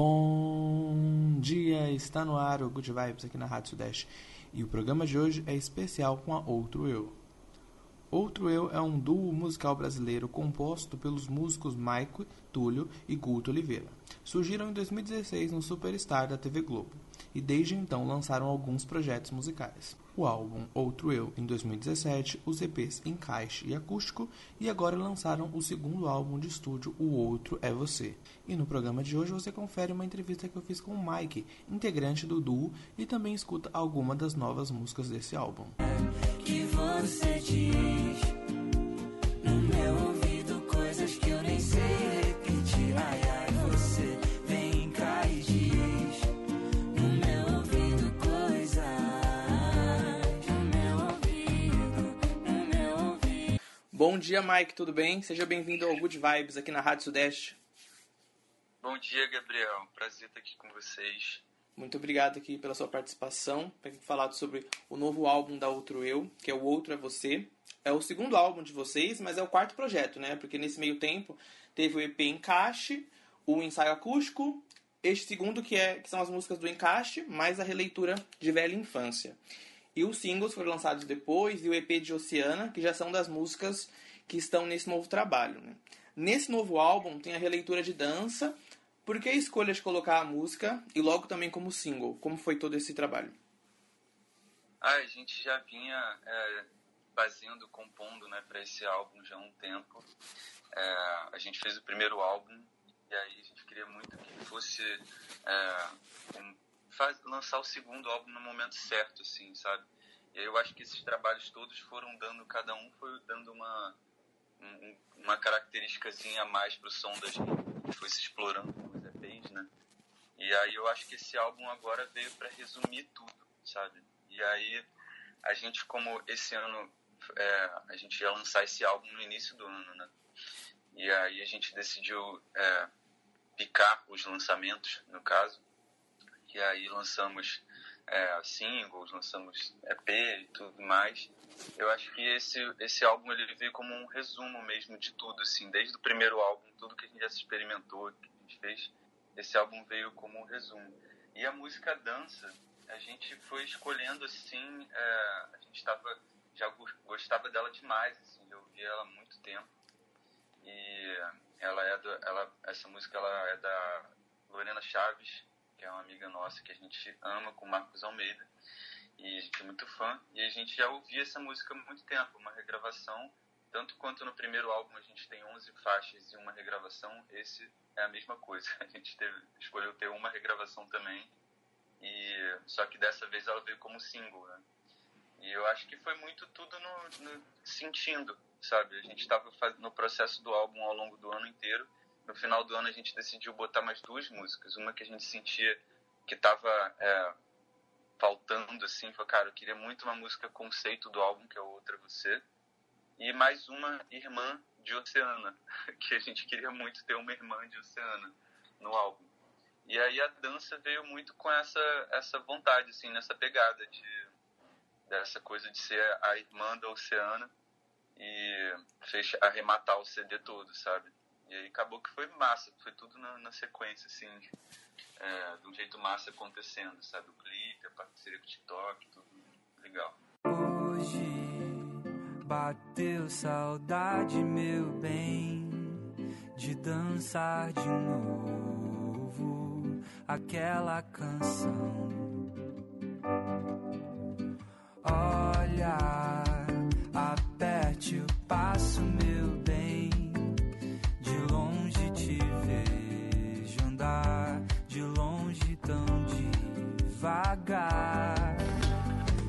Bom dia, está no ar o Good Vibes aqui na Rádio Sudeste e o programa de hoje é especial com a Outro Eu. Outro Eu é um duo musical brasileiro composto pelos músicos Maico, Túlio e Guto Oliveira. Surgiram em 2016 no Superstar da TV Globo e desde então lançaram alguns projetos musicais. O álbum Outro Eu em 2017, os EPs Encaixe e Acústico e agora lançaram o segundo álbum de estúdio O Outro é Você. E no programa de hoje você confere uma entrevista que eu fiz com o Mike, integrante do duo, e também escuta alguma das novas músicas desse álbum. Que você diz Bom dia, Mike, tudo bem? Seja bem-vindo ao Good Vibes aqui na Rádio Sudeste. Bom dia, Gabriel. Prazer estar aqui com vocês. Muito obrigado aqui pela sua participação, para falar sobre o novo álbum da Outro Eu, que é o Outro é Você. É o segundo álbum de vocês, mas é o quarto projeto, né? Porque nesse meio tempo teve o EP Encaixe, o ensaio acústico, este segundo que, é, que são as músicas do Encaixe, mais a releitura de Velha Infância. E os singles foram lançados depois, e o EP de Oceana, que já são das músicas que estão nesse novo trabalho. Né? Nesse novo álbum tem a releitura de dança, por que a escolha de colocar a música e logo também como single? Como foi todo esse trabalho? Ah, a gente já vinha é, fazendo, compondo né, para esse álbum já há um tempo. É, a gente fez o primeiro álbum e aí a gente queria muito que fosse é, um, faz, lançar o segundo álbum no momento certo, assim, sabe? E eu acho que esses trabalhos todos foram dando, cada um foi dando uma, um, uma característicazinha a mais pro som da gente, foi se explorando os EPs, né? E aí eu acho que esse álbum agora veio para resumir tudo, sabe? E aí a gente, como esse ano é, a gente ia lançar esse álbum no início do ano, né? E aí a gente decidiu é, picar os lançamentos, no caso. E aí lançamos é, singles, lançamos EP e tudo mais. Eu acho que esse, esse álbum ele veio como um resumo mesmo de tudo, assim, desde o primeiro álbum, tudo que a gente já experimentou, que a gente fez, esse álbum veio como um resumo. E a música Dança, a gente foi escolhendo assim, é, a gente tava, já gostava dela demais, assim, eu ouvi ela há muito tempo. E ela é do, ela, essa música ela é da Lorena Chaves, que é uma amiga nossa que a gente ama, com Marcos Almeida. E a gente é muito fã. E a gente já ouvia essa música há muito tempo, uma regravação. Tanto quanto no primeiro álbum a gente tem 11 faixas e uma regravação, esse é a mesma coisa. A gente teve, escolheu ter uma regravação também. E só que dessa vez ela veio como single, né? E eu acho que foi muito tudo no, no sentindo, sabe? A gente estava no processo do álbum ao longo do ano inteiro. No final do ano a gente decidiu botar mais duas músicas, uma que a gente sentia que estava é, faltando, assim, foi, cara, eu queria muito uma música conceito do álbum, que é Outra Você, e mais uma irmã de Oceana, que a gente queria muito ter uma irmã de Oceana no álbum. E aí a dança veio muito com essa, essa vontade, assim, nessa pegada de, dessa coisa de ser a irmã da Oceana e fez arrematar o CD todo, sabe? E aí acabou que foi massa, foi tudo na, na sequência, assim, é, de um jeito massa acontecendo, sabe? O clipe, a parceria com o TikTok, tudo legal. Hoje bateu saudade, meu bem, de dançar de novo aquela canção. Olha,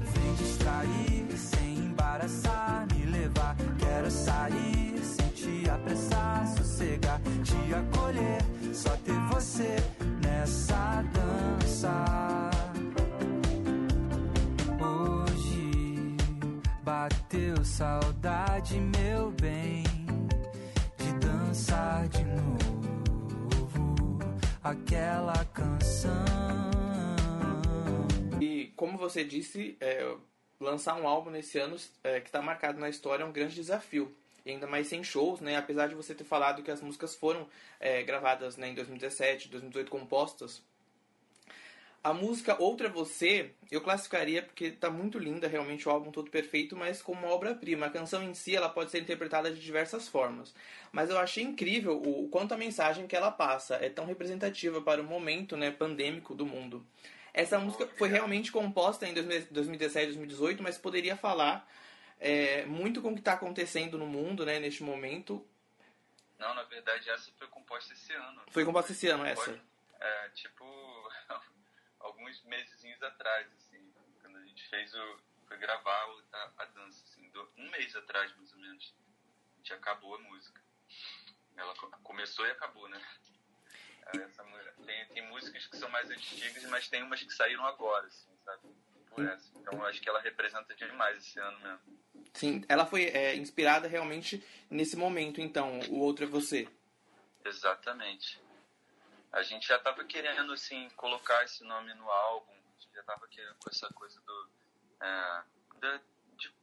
Vem distrair, sem embaraçar, me levar. Quero sair, sem te apressar, sossegar, te acolher. Só ter você nessa dança. Hoje bateu saudade, meu bem, de dançar de novo aquela canção. Como você disse, é, lançar um álbum nesse ano é, que está marcado na história é um grande desafio. e ainda mais sem shows, né? Apesar de você ter falado que as músicas foram é, gravadas né, em 2017, 2018, compostas. A música Outra Você, eu classificaria porque tá muito linda, realmente o álbum todo perfeito, mas como uma obra-prima. A canção em si, ela pode ser interpretada de diversas formas. Mas eu achei incrível o, o quanto a mensagem que ela passa é tão representativa para o momento né, pandêmico do mundo. Essa música foi realmente composta em 2017, 2018, mas poderia falar é, muito com o que está acontecendo no mundo, né, neste momento. Não, na verdade, essa foi composta esse ano. Foi composta esse ano, essa? É, tipo, alguns meses atrás, assim, quando a gente fez o... foi gravar a, a dança, assim, um mês atrás, mais ou menos. A gente acabou a música. Ela começou e acabou, né? Essa, tem, tem músicas que são mais antigas, mas tem umas que saíram agora, assim, sabe? Por essa. Então eu acho que ela representa demais esse ano mesmo. Sim, ela foi é, inspirada realmente nesse momento, então, o outro é você. Exatamente. A gente já estava querendo, assim, colocar esse nome no álbum, a gente já estava querendo com essa coisa do... É, de, de,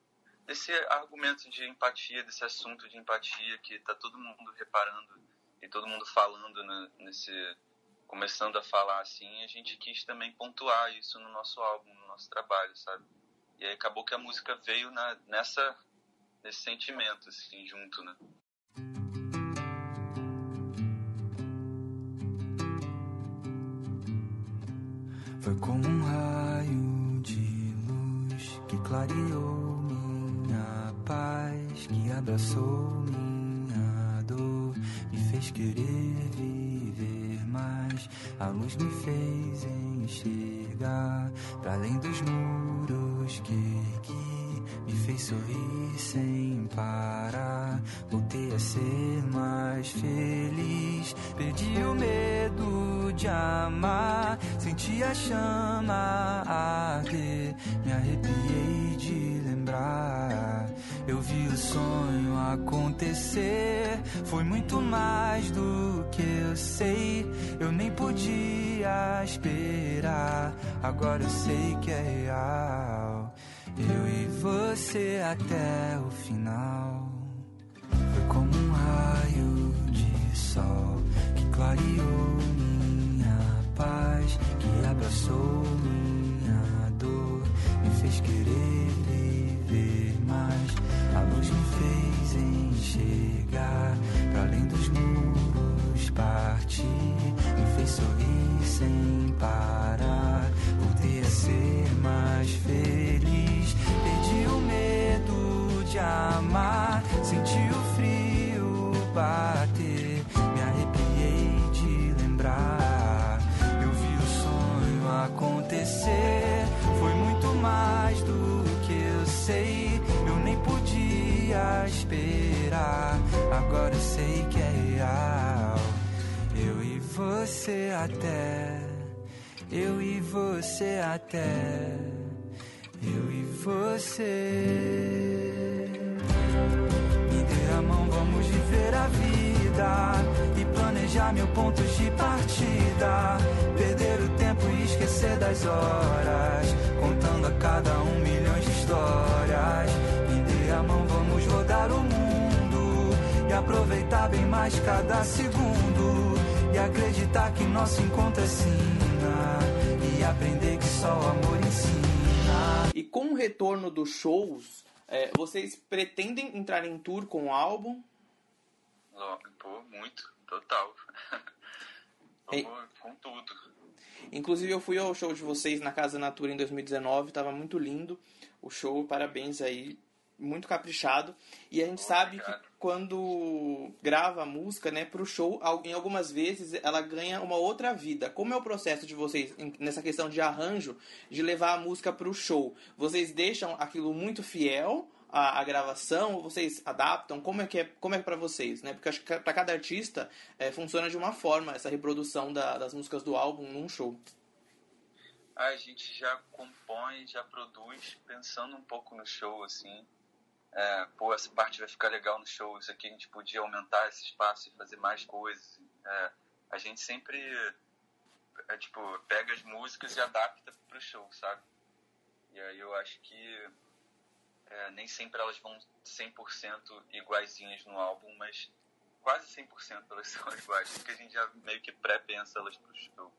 desse argumento de empatia, desse assunto de empatia que está todo mundo reparando e todo mundo falando né, nesse começando a falar assim, a gente quis também pontuar isso no nosso álbum, no nosso trabalho, sabe? E aí acabou que a música veio na, nessa nesse sentimento assim junto, né? Foi como um raio de luz que clareou minha paz, que abraçou minha querer viver mais. A luz me fez enxergar para além dos muros que ergui, me fez sorrir sem parar. Voltei a ser mais feliz, perdi o medo de amar, senti a chama arder, me arrepiei de lembrar. Eu vi o sonho acontecer, foi muito mais do que eu sei. Eu nem podia esperar, agora eu sei que é real. Eu e você até o final. Foi como um raio de sol que clareou minha paz, que abraçou minha dor, me fez querer fez enxergar para além dos muros, partir, me fez sorrir sem parar. Voltei a ser mais feliz, esperar, agora eu sei que é real. Eu e você até, eu e você até, eu e você. Me dê a mão, vamos viver a vida e planejar mil pontos de partida. Perder o tempo e esquecer das horas, contando a cada um milhões de histórias. Me dê a mão, vamos rodar o mundo e aproveitar bem mais cada segundo. E acreditar que nosso encontro é sina e aprender que só o amor ensina. E com o retorno dos shows, é, vocês pretendem entrar em tour com o álbum? Logo, Pô, muito, total. Com tudo. Inclusive eu fui ao show de vocês na Casa Natura em 2019, tava muito lindo o show, parabéns aí, muito caprichado. E a gente sabe que quando grava a música, né, pro show, em algumas vezes ela ganha uma outra vida. Como é o processo de vocês nessa questão de arranjo, de levar a música pro show? Vocês deixam aquilo muito fiel à, à gravação ou vocês adaptam? Como é que é, como é para vocês, né? Porque acho que para cada artista é, funciona de uma forma essa reprodução da- das músicas do álbum num show. A gente já compõe, já produz pensando um pouco no show, assim. É, pô, essa parte vai ficar legal no show, isso aqui a gente podia aumentar esse espaço e fazer mais coisas. É, a gente sempre, é, tipo, pega as músicas e adapta pro show, sabe? E aí eu acho que é, nem sempre elas vão 100% iguaizinhas no álbum, mas quase 100% elas são iguais, porque a gente já meio que pré-pensa elas pro show.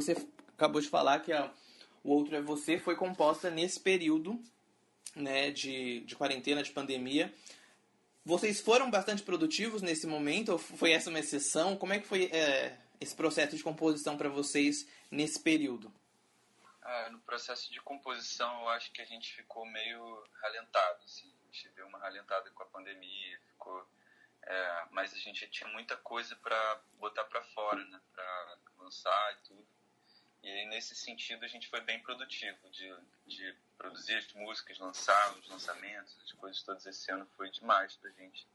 Você acabou de falar que a, o Outro é Você foi composta nesse período né, de, de quarentena, de pandemia. Vocês foram bastante produtivos nesse momento? Ou foi essa uma exceção? Como é que foi é, esse processo de composição para vocês nesse período? Ah, no processo de composição, eu acho que a gente ficou meio ralentado, assim. A gente deu uma ralentada com a pandemia, ficou... é, mas a gente tinha muita coisa para botar para fora, né? Para lançar e tudo. E nesse sentido, a gente foi bem produtivo de, de produzir as músicas, lançar os lançamentos, as coisas todas esse ano foi demais pra gente,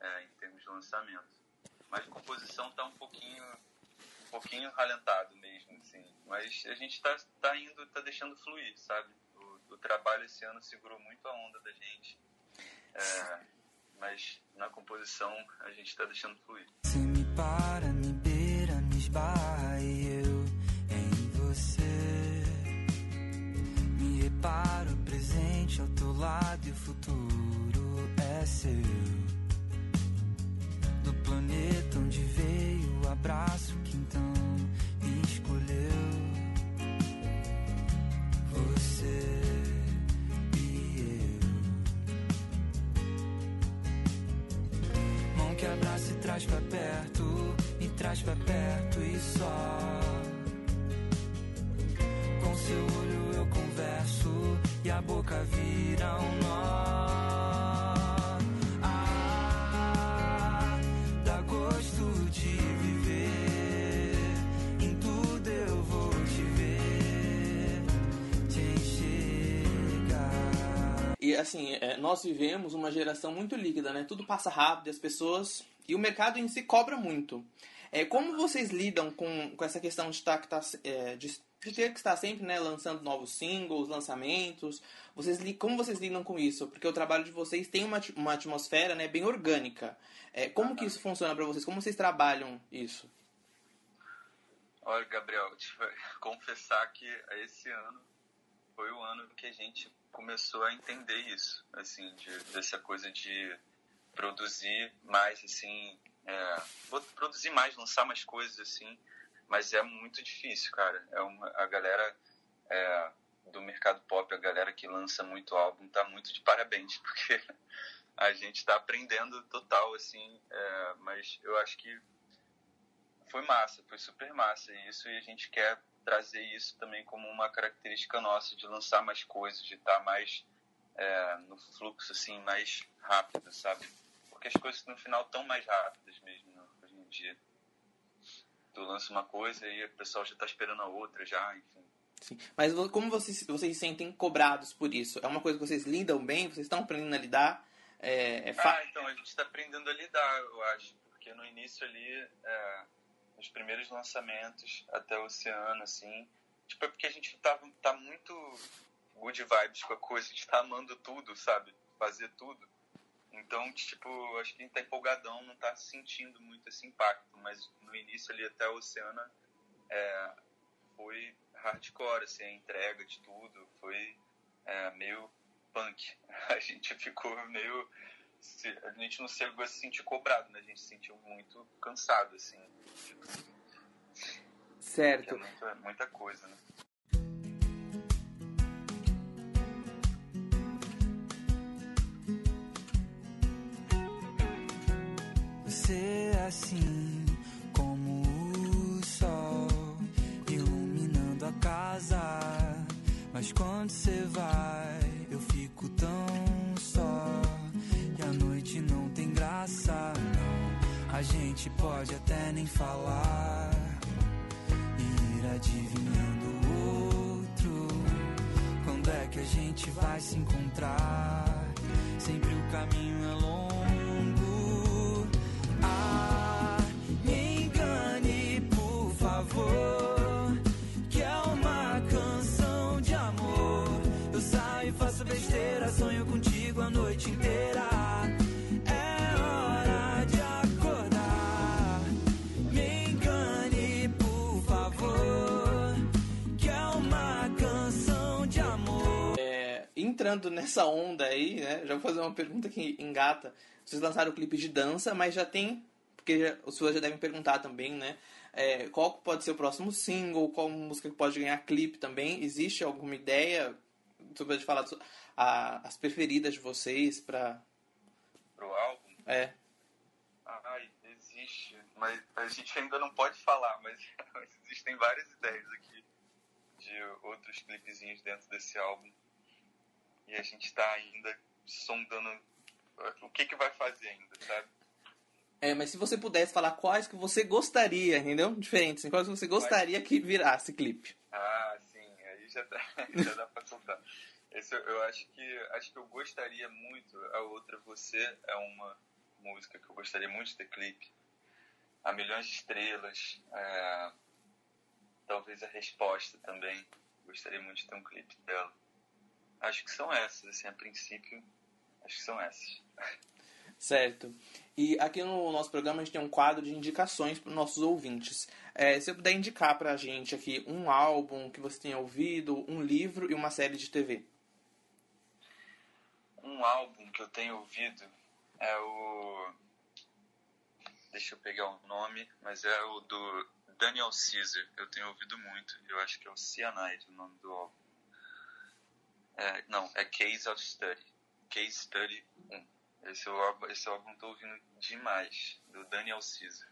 é, em termos de lançamento. Mas a composição tá um pouquinho um pouquinho ralentado mesmo, assim. Mas a gente tá, tá indo, tá deixando fluir, sabe? O, o trabalho esse ano segurou muito a onda da gente. É, mas na composição a gente tá deixando fluir. Você me para, me beira, me esbarra Reparo, o presente ao teu lado e o futuro é seu. Do planeta onde veio o abraço que então me escolheu. Você e eu. Mão que abraça e traz pra perto, me traz pra perto e só. Com seu olho e a boca vira um nó. Ah, dá gosto de viver. Em tudo eu vou te ver, te enxergar. E assim, é, nós vivemos uma geração muito líquida, né? Tudo passa rápido, as pessoas. E o mercado em si cobra muito. É, como vocês lidam com, com essa questão de, estar, que tá, é, de, ter que estar sempre né, lançando novos singles, lançamentos? Vocês, li- como vocês lidam com isso? Porque o trabalho de vocês tem uma, uma atmosfera né, bem orgânica. É, como que isso funciona para vocês? Como vocês trabalham isso? Olha, Gabriel, te confessar que esse ano foi o ano que a gente começou a entender isso, assim, de, dessa coisa de produzir mais, assim, é, produzir mais, lançar mais coisas, assim, mas é muito difícil, cara. É uma, a galera é, do mercado pop, a galera que lança muito álbum, tá muito de parabéns, porque a gente tá aprendendo total, assim, é, mas eu acho que foi massa, foi super massa isso e a gente quer trazer isso também como uma característica nossa de lançar mais coisas, de estar mais é, no fluxo assim mais rápido, sabe? Porque as coisas no final estão mais rápidas mesmo né, hoje em dia. Tu lança uma coisa e o pessoal já está esperando a outra já, enfim. Sim. Mas como vocês, vocês se sentem cobrados por isso? É uma coisa que vocês lidam bem? Vocês estão aprendendo a lidar? É, é fa- Ah, então a gente está aprendendo a lidar, eu acho, porque no início ali, é, nos primeiros lançamentos até o Oceano, assim, tipo, é porque a gente tá, tá muito good vibes com a coisa, a gente tá amando tudo, sabe? Fazer tudo. Então, tipo, acho que a gente tá empolgadão, não tá sentindo muito esse impacto, mas no início ali até o Oceano é, foi hardcore, assim, a entrega de tudo, foi é, meio punk. A gente ficou meio. A gente não chegou a se sentir cobrado, né? A gente se sentiu muito cansado, assim. Tipo, que é certo. muita, muita coisa, né? É assim como o sol iluminando a casa. Mas quando você vai, eu fico tão só. E a noite não tem graça, não. A gente pode até nem falar e ir adivinhando o outro. Quando é que a gente vai se encontrar? Sempre o caminho é longo entrando nessa onda aí, né? Já vou fazer uma pergunta que engata. Vocês lançaram o clipe de dança, mas já tem. Porque já, os fãs já devem perguntar também, né? É, qual pode ser o próximo single? Qual música que pode ganhar clipe também? Existe alguma ideia? Você pode falar a- as preferidas de vocês pra. Pro álbum, É. ai, existe, mas a gente ainda não pode falar, mas, mas existem várias ideias aqui de outros clipezinhos dentro desse álbum. E a gente tá ainda sondando o que que vai fazer ainda, sabe? É, mas se você pudesse falar quais que você gostaria, entendeu? Diferentes, assim, quais que você gostaria que virasse clipe. Ah, sim, aí já dá, já dá pra soltar. Esse eu, eu acho que acho que eu gostaria muito. A outra Você é uma música que eu gostaria muito de ter clipe. A Milhões de Estrelas, é, talvez a Resposta também. Gostaria muito de ter um clipe dela. Acho que são essas, assim, a princípio, acho que são essas. Certo. E aqui no nosso programa a gente tem um quadro de indicações para os nossos ouvintes. É, se você puder indicar para a gente aqui um álbum que você tenha ouvido, um livro e uma série de TV. Um álbum que eu tenho ouvido é o. Deixa eu pegar o nome, mas é o do Daniel Caesar. Eu tenho ouvido muito. Eu acho que é o Cyanide o nome do álbum. É, não, é Case of Study. Case Study 1. Esse, é álbum, esse álbum eu tô ouvindo demais, do Daniel Caesar.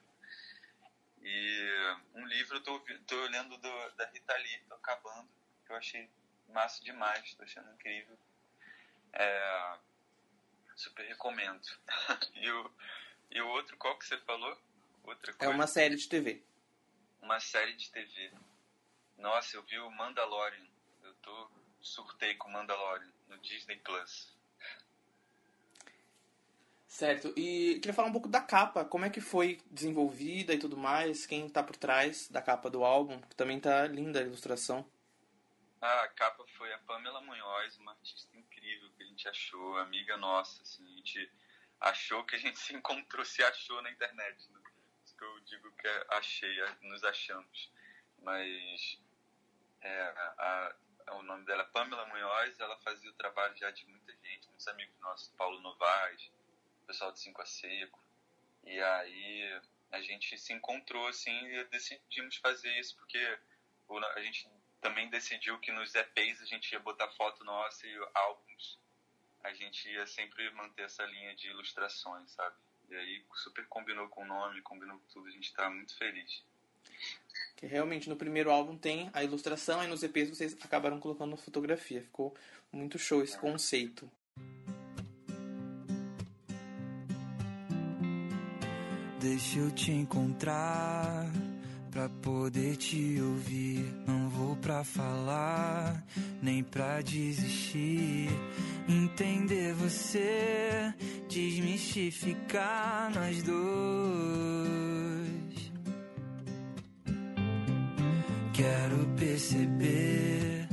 E um livro eu tô, tô lendo do, da Rita Lee, tô acabando, que eu achei massa demais, tô achando incrível. É, super recomendo. e, o, e o outro, qual que você falou? Outra É coisa? uma série de TV. Uma série de TV. Nossa, eu vi o Mandalorian. Eu tô surtei com Mandalorian no Disney Plus. Certo. E queria falar um pouco da capa, como é que foi desenvolvida e tudo mais, quem tá por trás da capa do álbum, que também tá linda a ilustração. Ah, a capa foi a Pamela Munhoz, uma artista incrível que a gente achou, amiga nossa, assim, a gente achou que a gente se encontrou, se achou na internet, né? Isso que eu digo que é achei, nos achamos. Mas é, a- o nome dela é Pamela Munhoz, ela fazia o trabalho já de muita gente, muitos amigos nossos, Paulo Novaes, pessoal de Cinco a Seco. E aí a gente se encontrou assim e decidimos fazer isso porque a gente também decidiu que nos EPs a gente ia botar foto nossa e álbuns. A gente ia sempre manter essa linha de ilustrações, sabe? E aí super combinou com o nome, combinou com tudo, a gente tá muito feliz. Que realmente no primeiro álbum tem a ilustração, e nos EPs vocês acabaram colocando fotografia. Ficou muito show esse conceito. Deixa eu te encontrar pra poder te ouvir. Não vou pra falar, nem pra desistir. Entender você, desmistificar nós dois. Quero perceber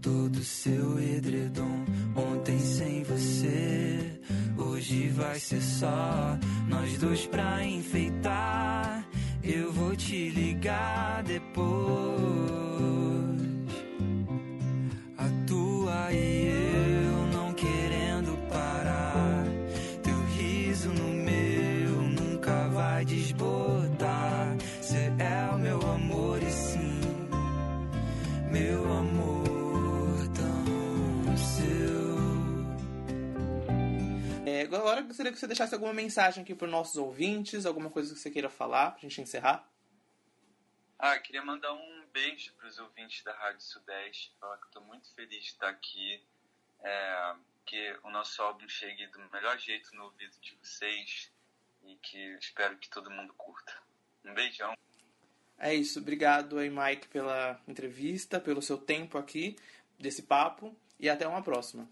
todo seu edredom. Ontem sem você, hoje vai ser só nós dois pra enfeitar. Eu vou te ligar depois. Agora eu gostaria que você deixasse alguma mensagem aqui para os nossos ouvintes, alguma coisa que você queira falar pra gente encerrar. Ah, queria mandar um beijo para os ouvintes da Rádio Sudeste, falar que eu estou muito feliz de estar aqui, é, que o nosso álbum chegue do melhor jeito no ouvido de vocês e que espero que todo mundo curta. Um beijão. É isso. Obrigado aí, Mike, pela entrevista, pelo seu tempo aqui, desse papo, e até uma próxima.